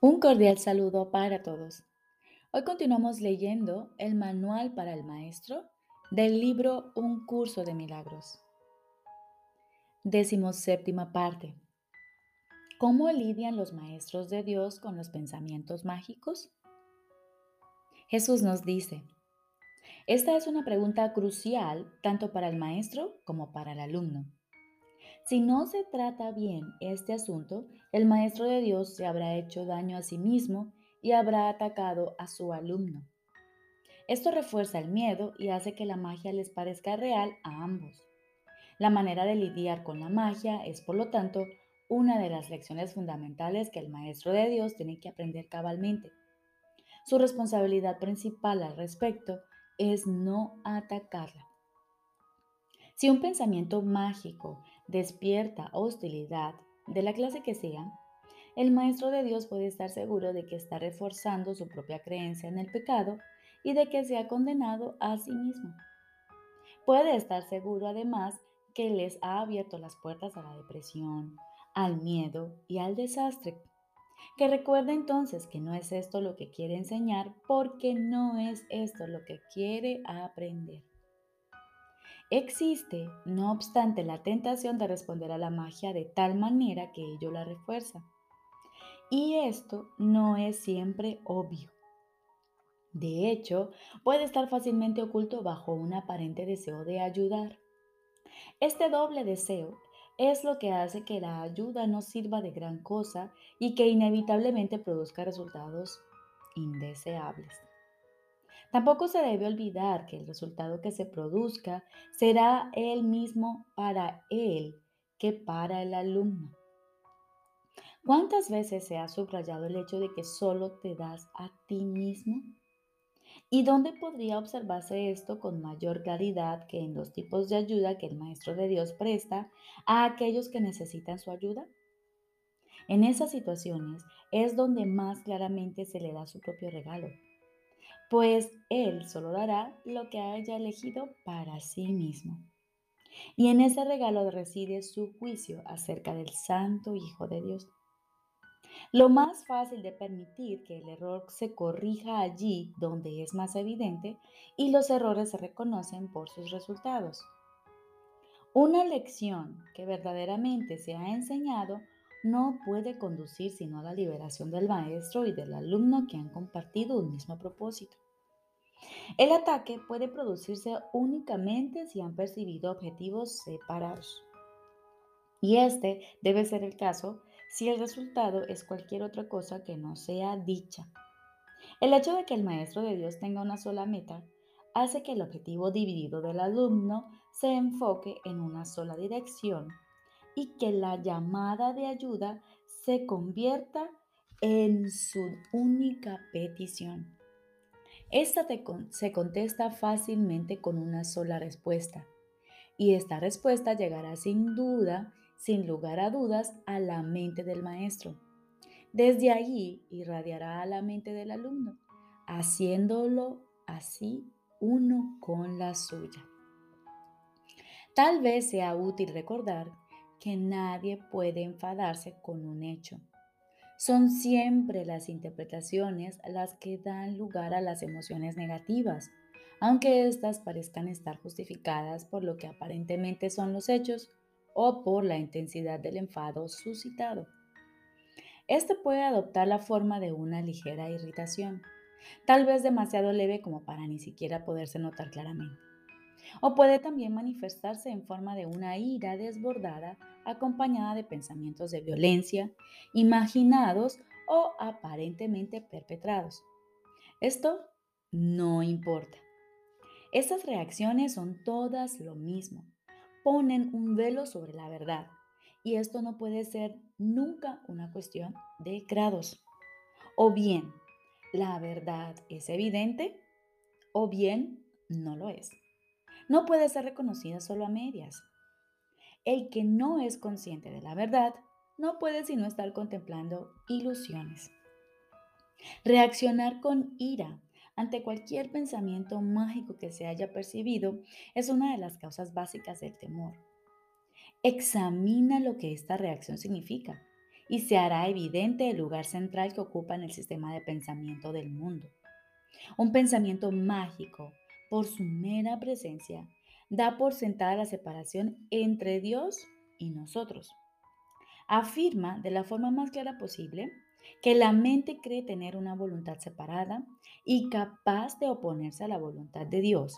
Un cordial saludo para todos. Hoy continuamos leyendo el Manual para el Maestro del libro Un Curso de Milagros. Décimo séptima parte. ¿Cómo lidian los maestros de Dios con los pensamientos mágicos? Jesús nos dice, esta es una pregunta crucial tanto para el maestro como para el alumno. Si no se trata bien este asunto, el maestro de Dios se habrá hecho daño a sí mismo y habrá atacado a su alumno. Esto refuerza el miedo y hace que la magia les parezca real a ambos. La manera de lidiar con la magia es, por lo tanto, una de las lecciones fundamentales que el maestro de Dios tiene que aprender cabalmente. Su responsabilidad principal al respecto es no atacarla. Si un pensamiento mágico despierta hostilidad, de la clase que sea, el maestro de Dios puede estar seguro de que está reforzando su propia creencia en el pecado y de que se ha condenado a sí mismo. Puede estar seguro además que les ha abierto las puertas a la depresión, al miedo y al desastre. Que recuerde entonces que no es esto lo que quiere enseñar porque no es esto lo que quiere aprender. Existe, no obstante, la tentación de responder a la magia de tal manera que ello la refuerza. Y esto no es siempre obvio. De hecho, puede estar fácilmente oculto bajo un aparente deseo de ayudar. Este doble deseo es lo que hace que la ayuda no sirva de gran cosa y que inevitablemente produzca resultados indeseables. Tampoco se debe olvidar que el resultado que se produzca será el mismo para él que para el alumno. ¿Cuántas veces se ha subrayado el hecho de que solo te das a ti mismo? ¿Y dónde podría observarse esto con mayor claridad que en los tipos de ayuda que el Maestro de Dios presta a aquellos que necesitan su ayuda? En esas situaciones es donde más claramente se le da su propio regalo pues Él solo dará lo que haya elegido para sí mismo. Y en ese regalo reside su juicio acerca del Santo Hijo de Dios. Lo más fácil de permitir que el error se corrija allí donde es más evidente y los errores se reconocen por sus resultados. Una lección que verdaderamente se ha enseñado no puede conducir sino a la liberación del maestro y del alumno que han compartido un mismo propósito. El ataque puede producirse únicamente si han percibido objetivos separados. Y este debe ser el caso si el resultado es cualquier otra cosa que no sea dicha. El hecho de que el maestro de Dios tenga una sola meta hace que el objetivo dividido del alumno se enfoque en una sola dirección y que la llamada de ayuda se convierta en su única petición. Esta se contesta fácilmente con una sola respuesta y esta respuesta llegará sin duda, sin lugar a dudas, a la mente del maestro. Desde allí irradiará a la mente del alumno, haciéndolo así uno con la suya. Tal vez sea útil recordar que nadie puede enfadarse con un hecho. Son siempre las interpretaciones las que dan lugar a las emociones negativas, aunque éstas parezcan estar justificadas por lo que aparentemente son los hechos o por la intensidad del enfado suscitado. Este puede adoptar la forma de una ligera irritación, tal vez demasiado leve como para ni siquiera poderse notar claramente. O puede también manifestarse en forma de una ira desbordada acompañada de pensamientos de violencia, imaginados o aparentemente perpetrados. Esto no importa. Estas reacciones son todas lo mismo. Ponen un velo sobre la verdad. Y esto no puede ser nunca una cuestión de grados. O bien la verdad es evidente o bien no lo es no puede ser reconocida solo a medias. El que no es consciente de la verdad no puede sino estar contemplando ilusiones. Reaccionar con ira ante cualquier pensamiento mágico que se haya percibido es una de las causas básicas del temor. Examina lo que esta reacción significa y se hará evidente el lugar central que ocupa en el sistema de pensamiento del mundo. Un pensamiento mágico, por su mera presencia, da por sentada la separación entre Dios y nosotros. Afirma de la forma más clara posible que la mente cree tener una voluntad separada y capaz de oponerse a la voluntad de Dios.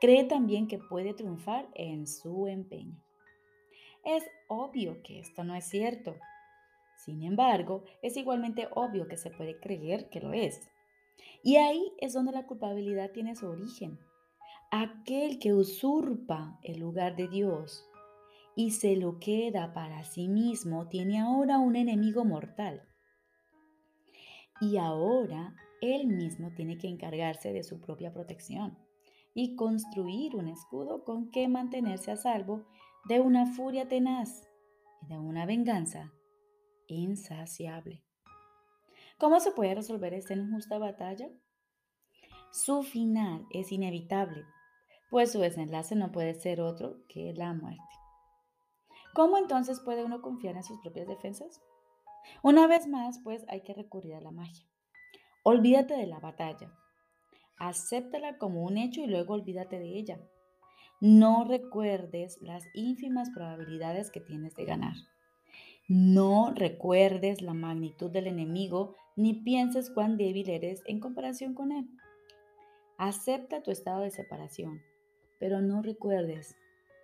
Cree también que puede triunfar en su empeño. Es obvio que esto no es cierto. Sin embargo, es igualmente obvio que se puede creer que lo es. Y ahí es donde la culpabilidad tiene su origen. Aquel que usurpa el lugar de Dios y se lo queda para sí mismo tiene ahora un enemigo mortal y ahora él mismo tiene que encargarse de su propia protección y construir un escudo con que mantenerse a salvo de una furia tenaz y de una venganza insaciable. ¿Cómo se puede resolver esta injusta batalla? Su final es inevitable, pues su desenlace no puede ser otro que la muerte. ¿Cómo entonces puede uno confiar en sus propias defensas? Una vez más, pues hay que recurrir a la magia. Olvídate de la batalla. Acéptala como un hecho y luego olvídate de ella. No recuerdes las ínfimas probabilidades que tienes de ganar. No recuerdes la magnitud del enemigo ni pienses cuán débil eres en comparación con él. Acepta tu estado de separación, pero no recuerdes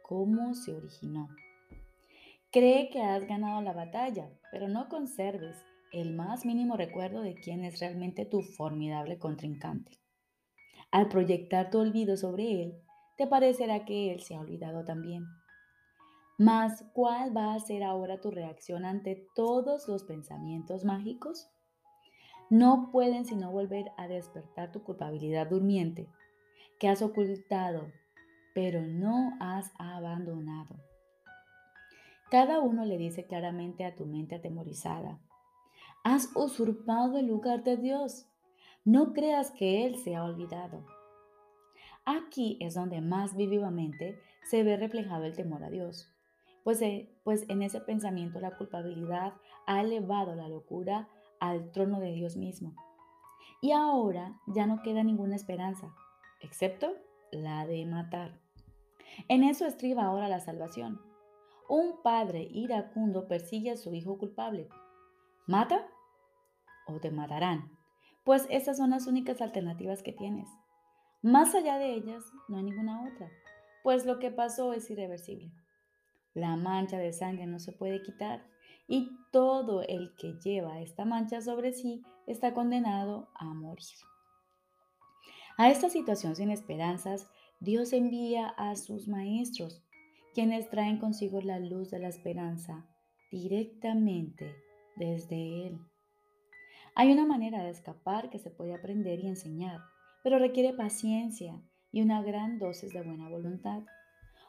cómo se originó. Cree que has ganado la batalla, pero no conserves el más mínimo recuerdo de quién es realmente tu formidable contrincante. Al proyectar tu olvido sobre él, te parecerá que él se ha olvidado también. Mas, ¿cuál va a ser ahora tu reacción ante todos los pensamientos mágicos? No pueden sino volver a despertar tu culpabilidad durmiente, que has ocultado, pero no has abandonado. Cada uno le dice claramente a tu mente atemorizada, has usurpado el lugar de Dios. No creas que Él se ha olvidado. Aquí es donde más vivamente se ve reflejado el temor a Dios, pues, eh, pues en ese pensamiento la culpabilidad ha elevado la locura al trono de Dios mismo. Y ahora ya no queda ninguna esperanza, excepto la de matar. En eso estriba ahora la salvación un padre iracundo persigue a su hijo culpable. ¿Mata o te matarán? Pues esas son las únicas alternativas que tienes. Más allá de ellas, no hay ninguna otra, pues lo que pasó es irreversible. La mancha de sangre no se puede quitar y todo el que lleva esta mancha sobre sí está condenado a morir. A esta situación sin esperanzas, Dios envía a sus maestros, quienes traen consigo la luz de la esperanza directamente desde Él. Hay una manera de escapar que se puede aprender y enseñar, pero requiere paciencia y una gran dosis de buena voluntad.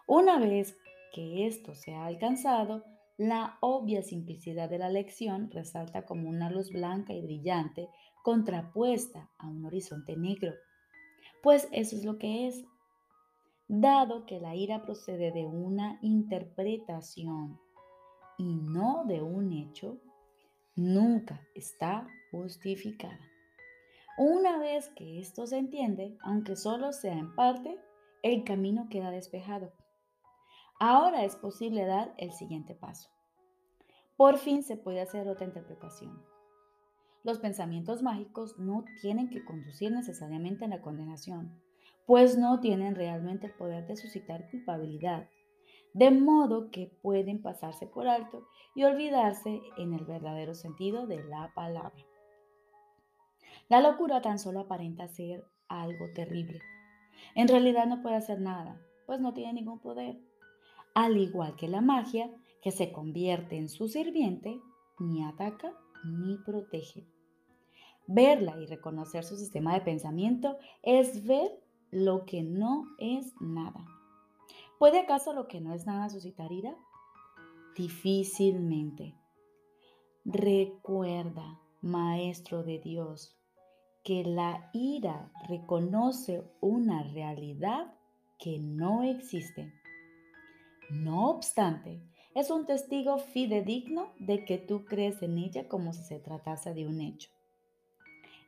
Una vez que esto se ha alcanzado, la obvia simplicidad de la lección resalta como una luz blanca y brillante contrapuesta a un horizonte negro. Pues eso es lo que es, dado que la ira procede de una interpretación y no de un hecho, nunca está justificada. Una vez que esto se entiende, aunque solo sea en parte, el camino queda despejado. Ahora es posible dar el siguiente paso. Por fin se puede hacer otra interpretación. Los pensamientos mágicos no tienen que conducir necesariamente a la condenación pues no tienen realmente el poder de suscitar culpabilidad, de modo que pueden pasarse por alto y olvidarse en el verdadero sentido de la palabra. La locura tan solo aparenta ser algo terrible. En realidad no puede hacer nada, pues no tiene ningún poder. Al igual que la magia, que se convierte en su sirviente, ni ataca ni protege. Verla y reconocer su sistema de pensamiento es ver lo que no es nada. ¿Puede acaso lo que no es nada suscitar ira? Difícilmente. Recuerda, Maestro de Dios, que la ira reconoce una realidad que no existe. No obstante, Es un testigo fidedigno de que tú crees en ella como si se tratase de un hecho.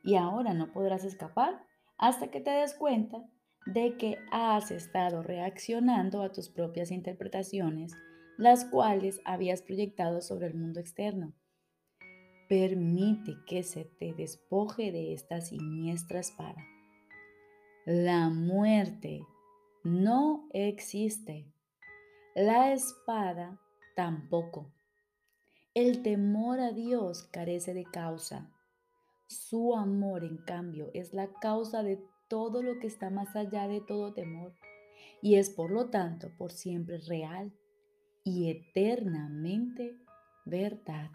Y ahora no podrás escapar hasta que te des cuenta de que has estado reaccionando a tus propias interpretaciones, las cuales habías proyectado sobre el mundo externo. Permite que se te despoje de esta siniestra espada. La muerte no existe. La espada tampoco. El temor a Dios carece de causa. Su amor, en cambio, es la causa de todo lo que está más allá de todo temor y es por lo tanto por siempre real y eternamente verdad.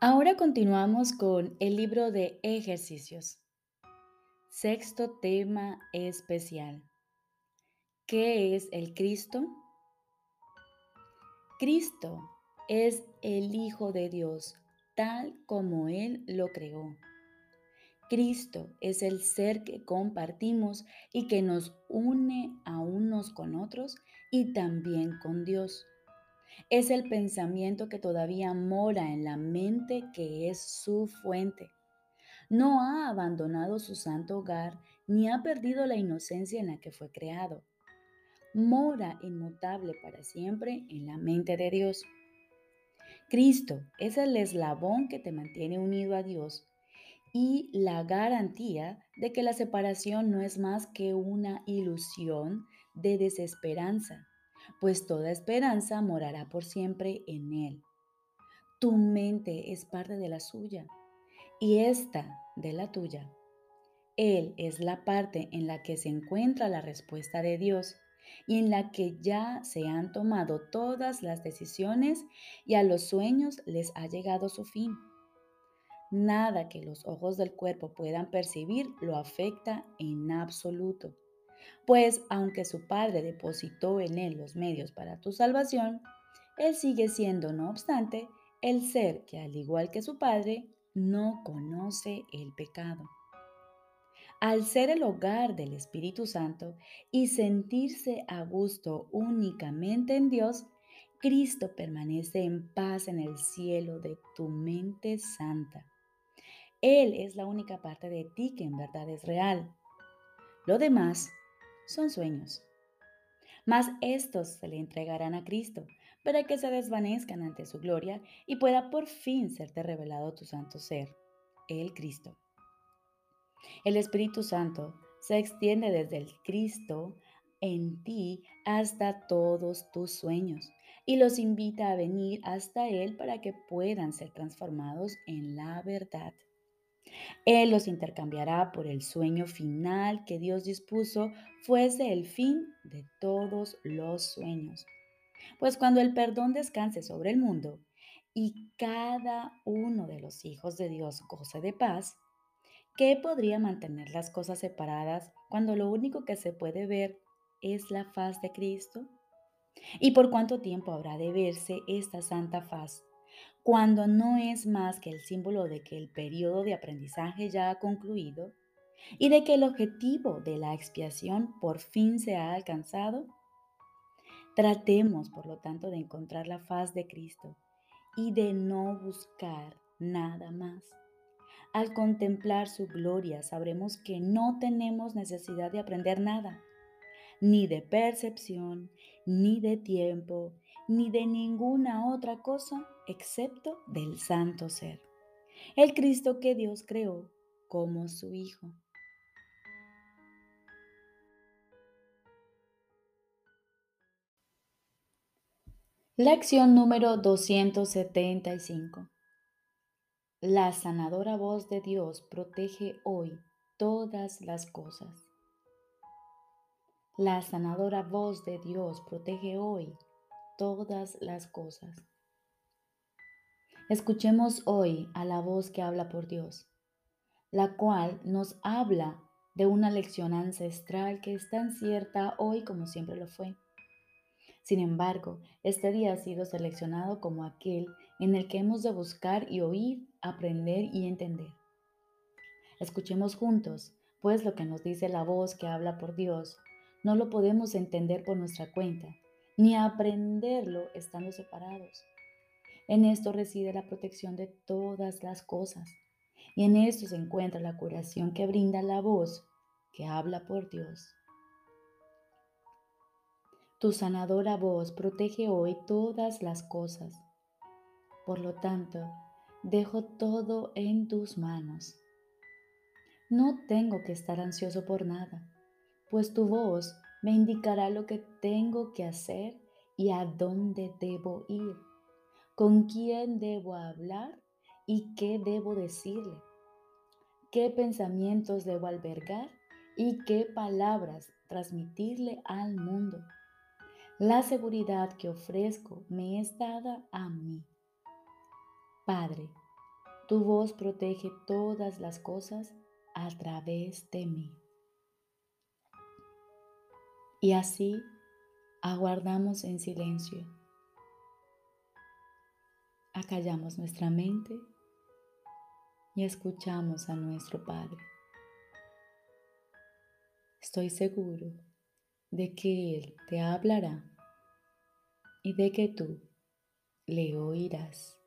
Ahora continuamos con el libro de ejercicios. Sexto tema especial. ¿Qué es el Cristo? Cristo es el Hijo de Dios, tal como Él lo creó. Cristo es el ser que compartimos y que nos une a unos con otros y también con Dios. Es el pensamiento que todavía mora en la mente que es su fuente. No ha abandonado su santo hogar ni ha perdido la inocencia en la que fue creado mora inmutable para siempre en la mente de Dios. Cristo es el eslabón que te mantiene unido a Dios y la garantía de que la separación no es más que una ilusión de desesperanza, pues toda esperanza morará por siempre en Él. Tu mente es parte de la suya y esta de la tuya. Él es la parte en la que se encuentra la respuesta de Dios y en la que ya se han tomado todas las decisiones y a los sueños les ha llegado su fin. Nada que los ojos del cuerpo puedan percibir lo afecta en absoluto, pues aunque su Padre depositó en él los medios para tu salvación, él sigue siendo, no obstante, el ser que, al igual que su Padre, no conoce el pecado. Al ser el hogar del Espíritu Santo y sentirse a gusto únicamente en Dios, Cristo permanece en paz en el cielo de tu mente santa. Él es la única parte de ti que en verdad es real. Lo demás son sueños. Mas estos se le entregarán a Cristo para que se desvanezcan ante su gloria y pueda por fin serte revelado tu santo ser, el Cristo. El Espíritu Santo se extiende desde el Cristo en ti hasta todos tus sueños y los invita a venir hasta Él para que puedan ser transformados en la verdad. Él los intercambiará por el sueño final que Dios dispuso fuese el fin de todos los sueños. Pues cuando el perdón descanse sobre el mundo y cada uno de los hijos de Dios goce de paz, ¿Qué podría mantener las cosas separadas cuando lo único que se puede ver es la faz de Cristo? ¿Y por cuánto tiempo habrá de verse esta santa faz cuando no es más que el símbolo de que el periodo de aprendizaje ya ha concluido y de que el objetivo de la expiación por fin se ha alcanzado? Tratemos, por lo tanto, de encontrar la faz de Cristo y de no buscar nada más. Al contemplar su gloria sabremos que no tenemos necesidad de aprender nada, ni de percepción, ni de tiempo, ni de ninguna otra cosa excepto del santo ser, el Cristo que Dios creó como su Hijo. Lección número 275. La sanadora voz de Dios protege hoy todas las cosas. La sanadora voz de Dios protege hoy todas las cosas. Escuchemos hoy a la voz que habla por Dios, la cual nos habla de una lección ancestral que es tan cierta hoy como siempre lo fue. Sin embargo, este día ha sido seleccionado como aquel en el que hemos de buscar y oír, aprender y entender. Escuchemos juntos, pues lo que nos dice la voz que habla por Dios, no lo podemos entender por nuestra cuenta, ni aprenderlo estando separados. En esto reside la protección de todas las cosas, y en esto se encuentra la curación que brinda la voz que habla por Dios. Tu sanadora voz protege hoy todas las cosas. Por lo tanto, dejo todo en tus manos. No tengo que estar ansioso por nada, pues tu voz me indicará lo que tengo que hacer y a dónde debo ir, con quién debo hablar y qué debo decirle, qué pensamientos debo albergar y qué palabras transmitirle al mundo. La seguridad que ofrezco me es dada a mí. Padre, tu voz protege todas las cosas a través de mí. Y así aguardamos en silencio. Acallamos nuestra mente y escuchamos a nuestro Padre. Estoy seguro de que Él te hablará y de que tú le oirás.